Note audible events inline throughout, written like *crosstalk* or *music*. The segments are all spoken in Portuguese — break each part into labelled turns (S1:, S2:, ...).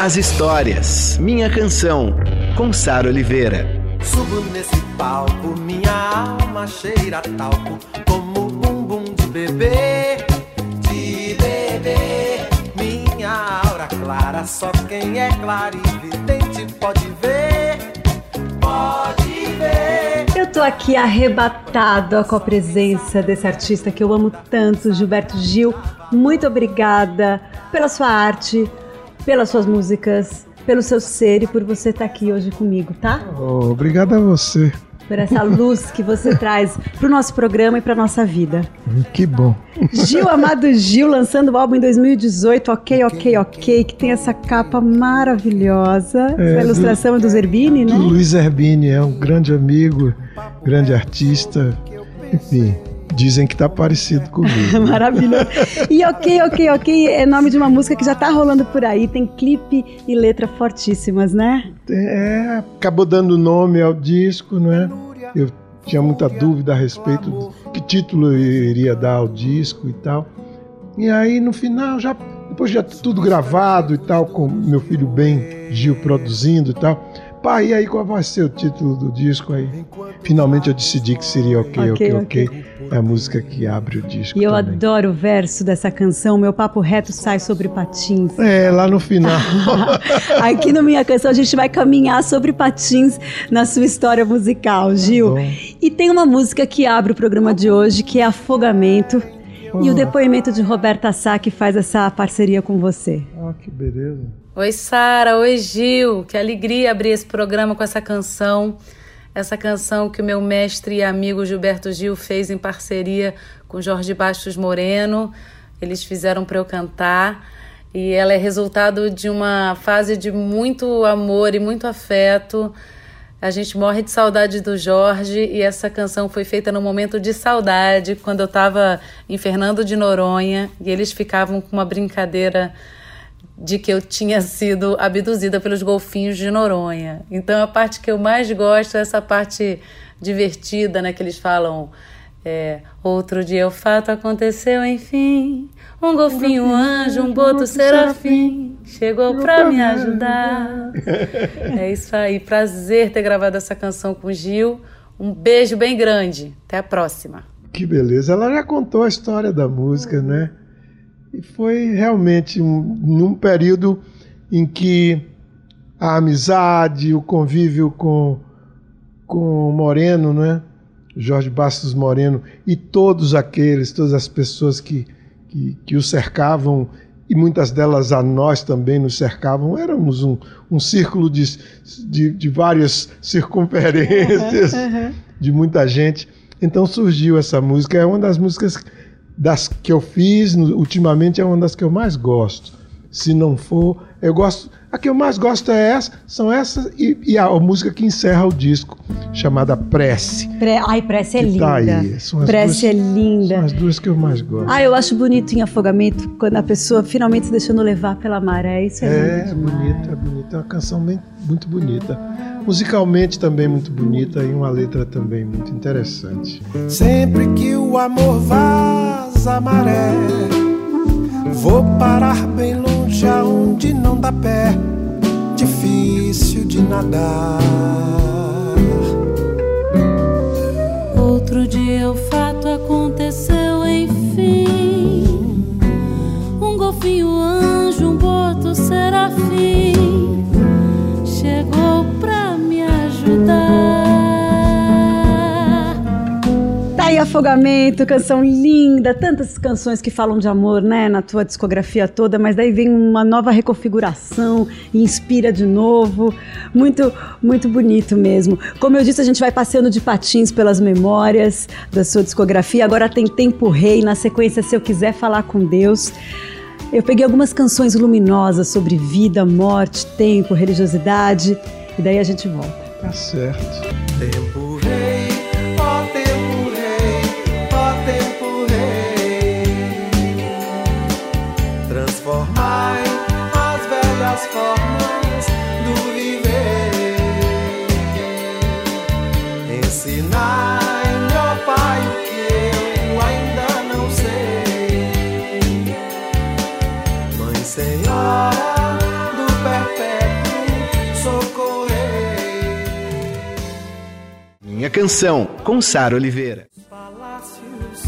S1: as histórias. Minha Canção, com Sara Oliveira.
S2: Subo nesse palco, minha alma cheira talco, como bumbum de bebê, de bebê. Minha aura clara, só quem é claro e vidente pode ver, pode ver.
S3: Eu tô aqui arrebatada com a presença desse artista que eu amo tanto, Gilberto Gil. Muito obrigada pela sua arte, pelas suas músicas, pelo seu ser e por você estar aqui hoje comigo, tá?
S4: Oh, obrigado a você.
S3: Por essa luz que você *laughs* traz pro nosso programa e pra nossa vida.
S4: Que bom.
S3: Gil Amado Gil lançando o álbum em 2018, Ok, Ok, Ok, que tem essa capa maravilhosa.
S4: É,
S3: a ilustração é do Zerbini, né?
S4: Do Luiz Zerbini, é um grande amigo, grande artista. Enfim, dizem que tá parecido comigo. *laughs*
S3: Maravilhoso. E Ok, Ok, Ok é nome de uma música que já tá rolando por aí. Tem clipe e letra fortíssimas, né?
S4: É, acabou dando nome ao disco, não é? Eu tinha muita dúvida a respeito de que título eu iria dar ao disco e tal. E aí no final já depois já tudo gravado e tal, com meu filho Ben Gil produzindo e tal. Pai, e aí qual vai ser o título do disco aí? Finalmente eu decidi que seria Ok, Ok, Ok. É a música que abre o disco.
S3: E eu
S4: também.
S3: adoro o verso dessa canção. Meu papo reto sai sobre patins.
S4: É, lá no final. *laughs*
S3: Aqui no Minha Canção a gente vai caminhar sobre patins na sua história musical, Gil.
S4: bom.
S3: e tem uma música que abre o programa de hoje, que é Afogamento. E o depoimento de Roberta Sá, que faz essa parceria com você.
S4: Ah, que beleza.
S5: Oi, Sara. Oi, Gil. Que alegria abrir esse programa com essa canção. Essa canção que o meu mestre e amigo Gilberto Gil fez em parceria com Jorge Bastos Moreno. Eles fizeram para eu cantar. E ela é resultado de uma fase de muito amor e muito afeto. A gente morre de saudade do Jorge e essa canção foi feita num momento de saudade, quando eu estava em Fernando de Noronha e eles ficavam com uma brincadeira de que eu tinha sido abduzida pelos golfinhos de Noronha. Então a parte que eu mais gosto é essa parte divertida, né, que eles falam é, outro dia o fato aconteceu, enfim. Um golfinho um anjo, um boto serafim chegou pra me ajudar. É isso aí. Prazer ter gravado essa canção com o Gil. Um beijo bem grande. Até a próxima.
S4: Que beleza. Ela já contou a história da música, né? E foi realmente um, num período em que a amizade, o convívio com, com o Moreno, né? Jorge Bastos Moreno e todos aqueles, todas as pessoas que, que, que o cercavam e muitas delas a nós também nos cercavam, éramos um, um círculo de, de, de várias circunferências, de muita gente. Então surgiu essa música, é uma das músicas das que eu fiz ultimamente, é uma das que eu mais gosto. Se não for, eu gosto. A que eu mais gosto é essa, são essas e, e a, música que encerra o disco, chamada Prece.
S3: Pre... Ai, Prece é
S4: que
S3: linda.
S4: tá aí. São as
S3: Prece
S4: duas-
S3: é linda.
S4: São as duas que eu mais gosto.
S3: Ah, eu acho bonito em afogamento quando a pessoa finalmente se deixando levar pela maré. Isso é,
S4: É,
S3: lindo
S4: bonito, é bonito. É uma canção bem, muito bonita. Musicalmente também muito bonita e uma letra também muito interessante.
S2: Sempre que o amor vaza a maré, vou parar bem longe aonde não dá pé, difícil de nadar.
S3: Afogamento, canção linda, tantas canções que falam de amor, né, na tua discografia toda, mas daí vem uma nova reconfiguração e inspira de novo. Muito, muito bonito mesmo. Como eu disse, a gente vai passeando de patins pelas memórias da sua discografia. Agora tem Tempo Rei, na sequência Se Eu Quiser Falar com Deus. Eu peguei algumas canções luminosas sobre vida, morte, tempo, religiosidade e daí a gente volta.
S4: Tá certo.
S2: Tempo
S1: canção, com Sara Oliveira.
S2: palácios,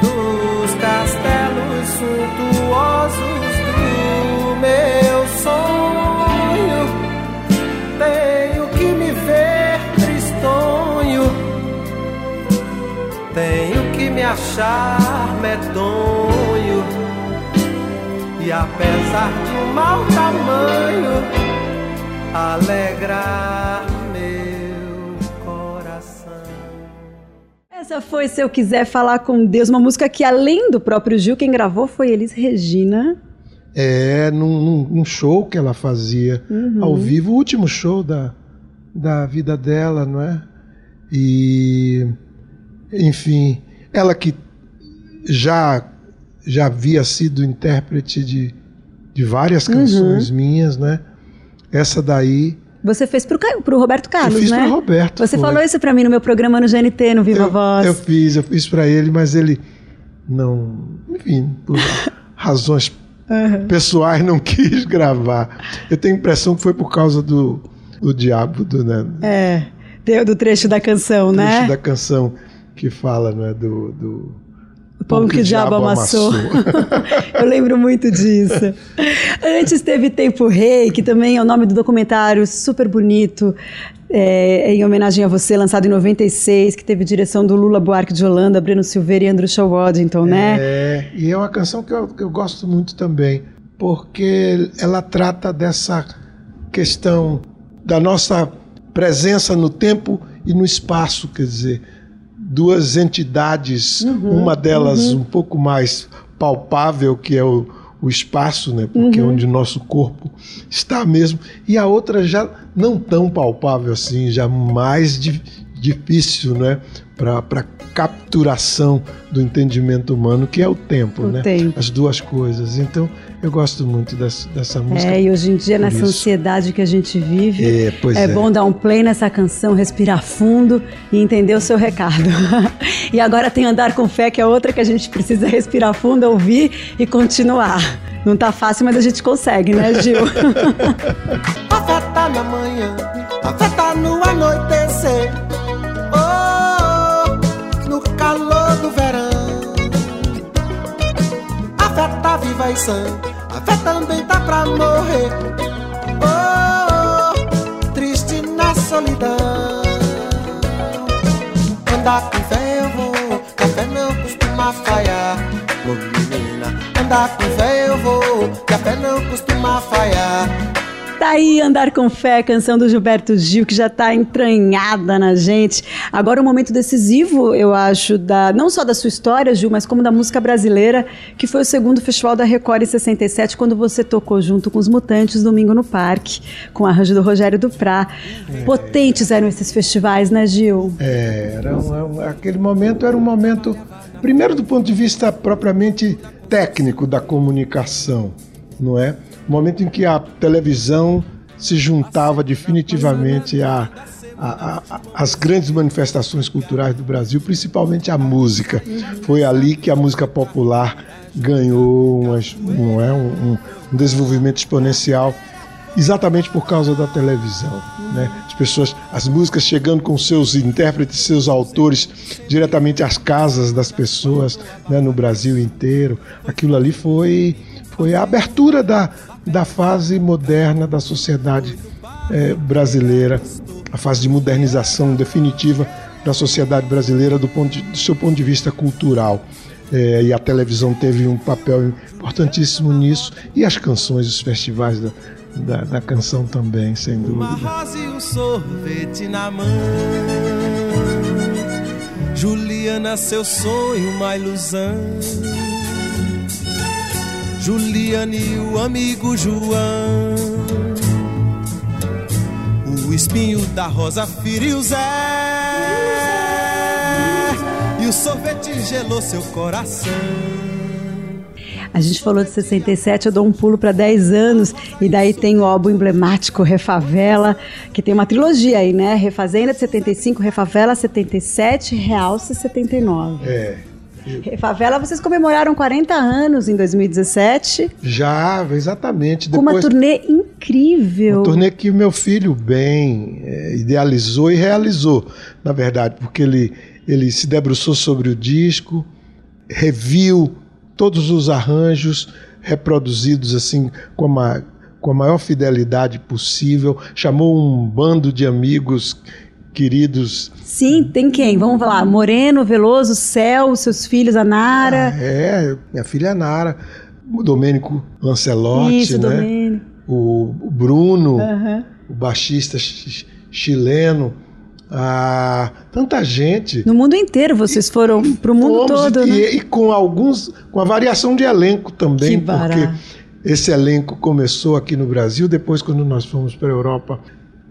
S2: dos castelos suntuosos do meu sonho. Tenho que me ver tristonho, tenho que me achar medonho. E apesar de um mau tamanho, alegrar
S3: Essa foi Se Eu Quiser Falar com Deus, uma música que além do próprio Gil, quem gravou foi Elis Regina.
S4: É, num, num- show que ela fazia
S3: Uhum.
S4: ao vivo, o último show da, da vida dela, não é? E, enfim, ela que já, já havia sido intérprete de, de várias
S3: Uhum.
S4: canções minhas, né? Essa daí
S3: Você fez pro, pro Roberto Carlos,
S4: eu fiz
S3: né?
S4: para Roberto.
S3: Você
S4: foi.
S3: falou isso pra mim no meu programa no GNT, no Viva
S4: eu,
S3: Voz.
S4: Eu fiz, eu fiz para ele, mas ele não, enfim, por *laughs* razões pessoais não *laughs* quis gravar. Eu tenho a impressão que foi por causa do, do diabo, do, né,
S3: É, do trecho da canção,
S4: trecho
S3: né?
S4: da canção que fala, né, do, do
S3: O pão que o diabo amassou. *laughs* Eu lembro muito disso. Antes teve Tempo Rei, que também é o nome do documentário super bonito, é, em homenagem a você, lançado em 96, que teve direção do Lula Buarque de Holanda, Breno Silveira e Andrew Shaw Waddington, né?
S4: É, e é uma canção que eu, que eu gosto muito também, porque ela trata dessa questão da nossa presença no tempo e no espaço, quer dizer, duas entidades, uma delas um pouco mais palpável, que é o, o espaço, né, porque é onde o nosso corpo está mesmo, e a outra já não tão palpável assim, já mais difícil, né, para capturação do entendimento humano, que é o tempo,
S3: O
S4: né?
S3: tempo.
S4: As duas coisas. Então, eu gosto muito dessa, dessa música.
S3: É, e hoje em dia, nessa
S4: isso.
S3: ansiedade que a gente vive,
S4: É, pois é.
S3: bom dar um play nessa canção, respirar fundo e entender o seu recado. *laughs* e agora tem Andar com Fé, que é outra que a gente precisa respirar fundo, ouvir e continuar. Não tá fácil, mas a gente consegue, né, Gil?
S2: A fé tá na manhã, a fé tá no anoitecer. Fé tá viva e sã, a fé também tá pra morrer. Oh, triste na solidão. Andar com fé eu vou, que a fé não costuma falhar. Ô menina, andar com fé eu vou, que a fé não costuma falhar.
S3: Tá aí Andar com Fé, canção do Gilberto Gil, que já tá entranhada na gente. Agora um momento decisivo, eu acho, da, não só da sua história, Gil, mas como da música brasileira, que foi o segundo Festival da Record em 67, quando você tocou junto com os Mutantes, domingo no Parque, com o arranjo do Rogério Duprá. Potentes eram esses festivais, né, Gil?
S4: É, era um- aquele momento era um momento, primeiro do ponto de vista propriamente técnico da comunicação, não é? Momento em que a televisão se juntava definitivamente a, as grandes manifestações culturais do Brasil, principalmente a música. Foi ali que a música popular ganhou umas- não é, um- um desenvolvimento exponencial exatamente por causa da televisão. Né? As pessoas, as músicas chegando com seus intérpretes, seus autores diretamente às casas das pessoas né, no Brasil inteiro. Aquilo ali foi, foi a abertura da, da fase moderna da sociedade eh, brasileira, a fase de modernização definitiva da sociedade brasileira do, ponto de- do seu ponto de vista cultural. É, e a televisão teve um papel importantíssimo nisso, e as canções, os festivais da, da, da canção também, sem
S2: Uma
S4: dúvida.
S2: rosa e um sorvete na mão. Juliana, seu sonho, uma ilusão. Juliane e o amigo João. O espinho da rosa feriu Zé. E o sorvete gelou seu coração.
S3: A gente falou de 67, eu dou um pulo para 10 anos, e daí tem o álbum emblemático Refavela, que tem uma trilogia aí, né? Refazenda de 75, Refavela 77, Realce 79.
S4: É.
S3: Refavela, vocês comemoraram 40 anos em 2017.
S4: Já, exatamente.
S3: Com uma turnê incrível.
S4: Uma turnê que meu filho bem é, idealizou e realizou, na verdade, porque ele, ele se debruçou sobre o disco, reviu todos os arranjos reproduzidos assim com a, com a maior fidelidade possível, chamou um bando de amigos queridos.
S3: Sim, tem quem? Vamos lá, Moreno, Veloso, Céu, seus filhos, a Nara.
S4: Ah, é, minha filha Nara, o Domênico Lancelotti,
S3: Isso,
S4: né?
S3: Domênico.
S4: O, o Bruno,
S3: Uhum.
S4: o baixista ch- chileno, ah, tanta gente.
S3: No mundo inteiro, vocês foram pro mundo
S4: Fomos,
S3: todo,
S4: e,
S3: né?
S4: e com alguns, com a variação de elenco também,
S3: Que
S4: porque esse elenco começou aqui no Brasil, depois quando nós fomos para a Europa,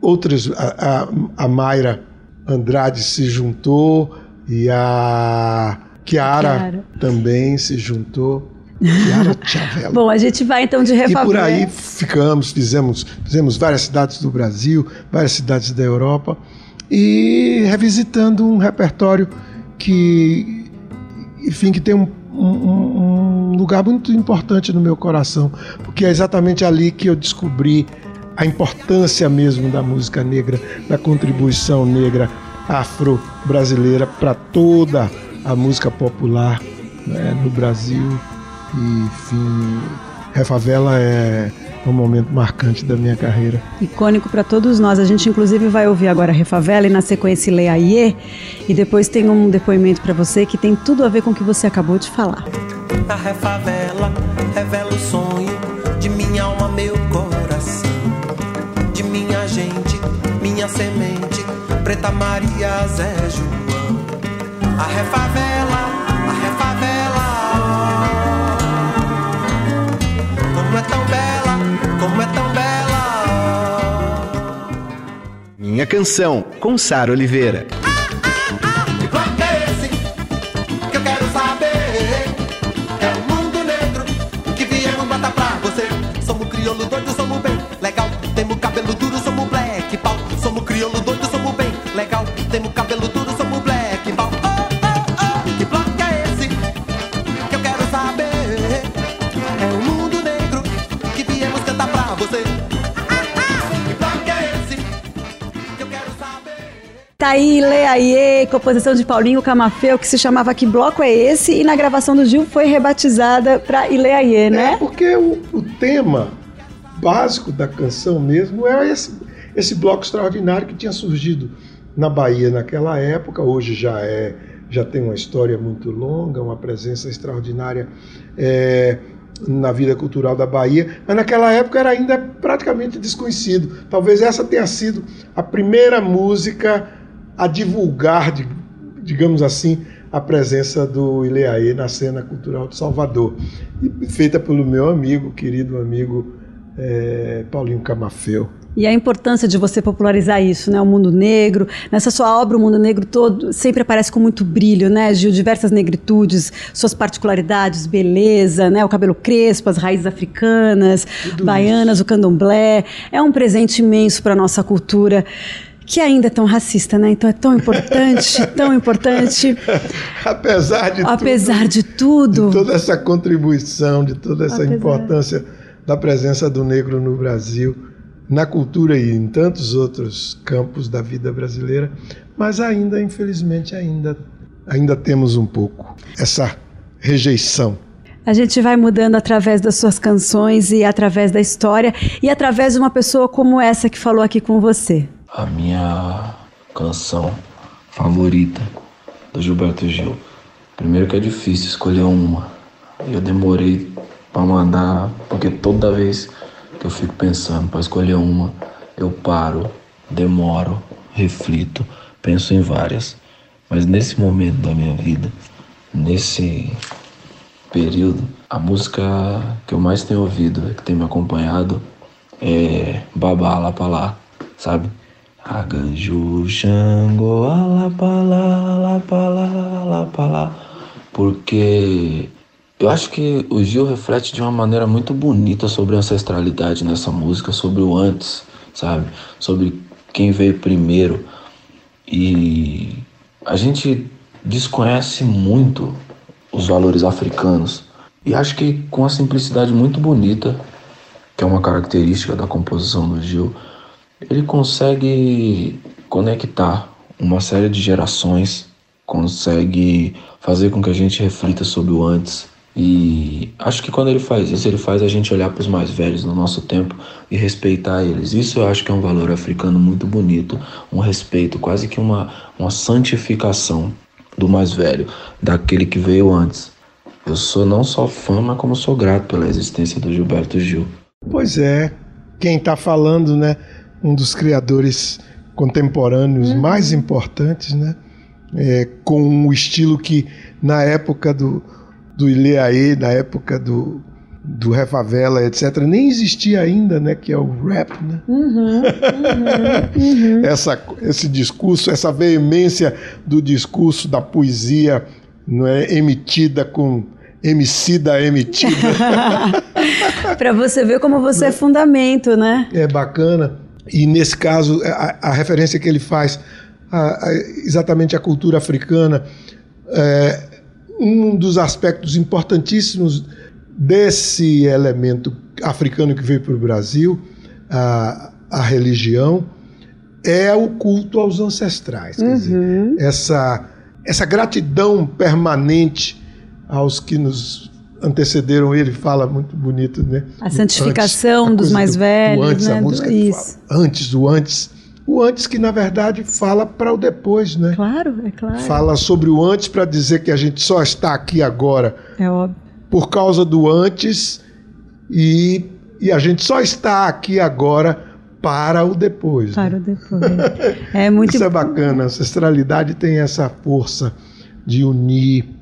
S4: outras, a, a, a Mayra Andrade se juntou e a Chiara, também se juntou. Chiara Chavello. *laughs*
S3: Bom, a gente vai então de
S4: E
S3: Refavela.
S4: por aí ficamos, fizemos, fizemos várias cidades do Brasil, várias cidades da Europa e revisitando um repertório que, enfim, que tem um, um- um lugar muito importante no meu coração, porque é exatamente ali que eu descobri a importância mesmo da música negra, da contribuição negra afro-brasileira para toda a música popular né, no Brasil. E, enfim, Refavela é um momento marcante da minha carreira.
S3: Icônico para todos nós. A gente, inclusive, vai ouvir agora Refavela e, na sequência, Leia Iê. E depois tem um depoimento para você que tem tudo a ver com o que você acabou de falar.
S2: A refavela revela o sonho de minha alma, meu coração. Semente, Preta Maria, Zé João. A refavela, a refavela. Como é tão bela, como é tão bela.
S1: Minha canção, com Sara Oliveira.
S3: Tá aí, Leia Iê, composição de Paulinho Camafeu, que se chamava Que Bloco é Esse? E na gravação do Gil foi rebatizada para Ileia Iê,
S4: É
S3: né?
S4: porque o, o tema básico da canção mesmo era esse, esse bloco extraordinário que tinha surgido na Bahia naquela época. Hoje já é já tem uma história muito longa, uma presença extraordinária é, na vida cultural da Bahia, mas naquela época era ainda praticamente desconhecido. Talvez essa tenha sido a primeira música a divulgar, digamos assim, a presença do Ileaê na cena cultural de Salvador, e feita pelo meu amigo, querido amigo eh, Paulinho Camafeu.
S3: E a importância de você popularizar isso, né? O mundo negro. Nessa sua obra, o mundo negro todo sempre aparece com muito brilho, né, Gil? Diversas negritudes, suas particularidades, beleza, né? O cabelo crespo, as raízes africanas,
S4: Tudo
S3: baianas, o candomblé. É um presente imenso para nossa cultura. Que ainda é tão racista, né? Então é tão importante, *laughs* tão importante.
S4: Apesar de
S3: Apesar
S4: tudo,
S3: de tudo.
S4: de toda essa contribuição, de toda essa
S3: Apesar.
S4: importância da presença do negro no Brasil, na cultura e em tantos outros campos da vida brasileira, mas ainda, infelizmente, ainda, ainda temos um pouco essa rejeição.
S3: A gente vai mudando através das suas canções e através da história e através de uma pessoa como essa que falou aqui com você.
S6: A minha canção favorita do Gilberto Gil. Primeiro que é difícil escolher uma. Eu demorei pra mandar, porque toda vez que eu fico pensando pra escolher uma, eu paro, demoro, reflito, penso em várias. Mas nesse momento da minha vida, nesse período, a música que eu mais tenho ouvido, que tem me acompanhado, é Babá Alapalá, sabe? Aganju Alapalá, Alapalá. Porque eu acho que o Gil reflete de uma maneira muito bonita sobre a ancestralidade nessa música, sobre o antes, sabe? Sobre quem veio primeiro. E a gente desconhece muito os valores africanos. E acho que com a simplicidade muito bonita, que é uma característica da composição do Gil, ele consegue conectar uma série de gerações, consegue fazer com que a gente reflita sobre o antes. E acho que quando ele faz isso, ele faz a gente olhar para os mais velhos no nosso tempo e respeitar eles. Isso eu acho que é um valor africano muito bonito, um respeito, quase que uma, uma santificação do mais velho, daquele que veio antes. Eu sou não só fã, mas como sou grato pela existência do Gilberto Gil.
S4: Pois é, quem está falando, né? Um dos criadores contemporâneos uhum. mais importantes, né? É, com um estilo que na época do, do Ileaê, na época do, do Refavela, etc., nem existia ainda, né? Que é o rap, né? Uhum, uhum, uhum. *laughs* essa, esse discurso, essa veemência do discurso, da poesia, não é emitida com emicida emitida. *laughs*
S3: Para você ver como você é fundamento, né?
S4: É bacana. E nesse caso, a, a referência que ele faz a, a, exatamente à cultura africana, é, um dos aspectos importantíssimos desse elemento africano que veio para o Brasil, a, a religião, é o culto aos ancestrais. Quer dizer, uhum. essa, essa gratidão permanente aos que nos antecederam ele, fala muito bonito, né?
S3: A santificação antes, dos mais do, velhos,
S4: o antes,
S3: né?
S4: a música Isso. Fala, antes, o antes. O antes que, na verdade, fala para o depois, né?
S3: Claro, é claro.
S4: Fala sobre o antes para dizer que a gente só está aqui agora.
S3: É óbvio.
S4: Por causa do antes e, e a gente só está aqui agora para o depois.
S3: Para né? o depois. É *laughs* muito
S4: Isso é bacana. A ancestralidade tem essa força de unir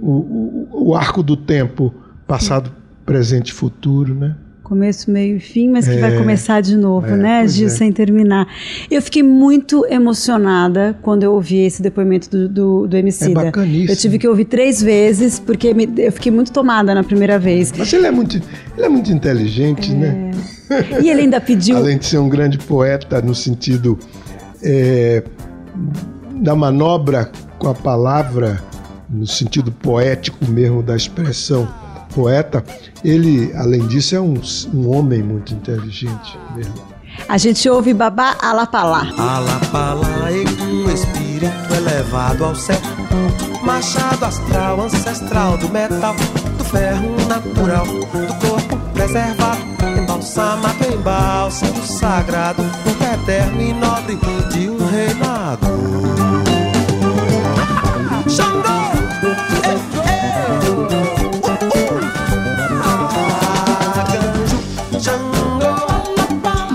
S4: o, o, o arco do tempo, passado, presente e futuro, né?
S3: Começo, meio e fim, mas que é, vai começar de novo, é, né, Gil, é. sem terminar. Eu fiquei muito emocionada quando eu ouvi esse depoimento do, do, do Emicida.
S4: É bacaníssimo.
S3: Eu tive que ouvir três vezes, porque me, eu fiquei muito tomada na primeira vez.
S4: Mas ele é muito, ele é muito inteligente, né?
S3: É. E ele ainda pediu... *laughs*
S4: Além de ser um grande poeta no sentido é, da manobra com a palavra no sentido poético mesmo da expressão poeta, ele, além disso, é um, um homem muito inteligente mesmo.
S3: A gente ouve Babá Alapalá.
S2: Alapalá e um espírito elevado ao céu. Machado astral, ancestral do metal, do ferro natural, do corpo preservado, embalsamado em bálsamo sagrado, eterno e nobre de um reinado.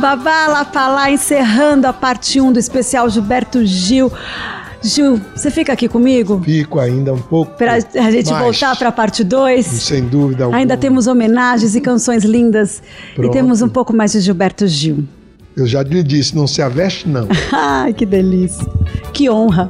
S3: Babá Lapalá encerrando a parte 1 do especial Gilberto Gil. Gil, você fica aqui comigo?
S4: Fico ainda um pouco.
S3: Para a gente mais. voltar para a parte 2?
S4: Sem dúvida alguma.
S3: Ainda temos homenagens e canções lindas. Pronto. E temos um pouco mais de Gilberto Gil.
S4: Eu já lhe disse, não se aveste não. *laughs*
S3: Ai, que delícia. Que honra.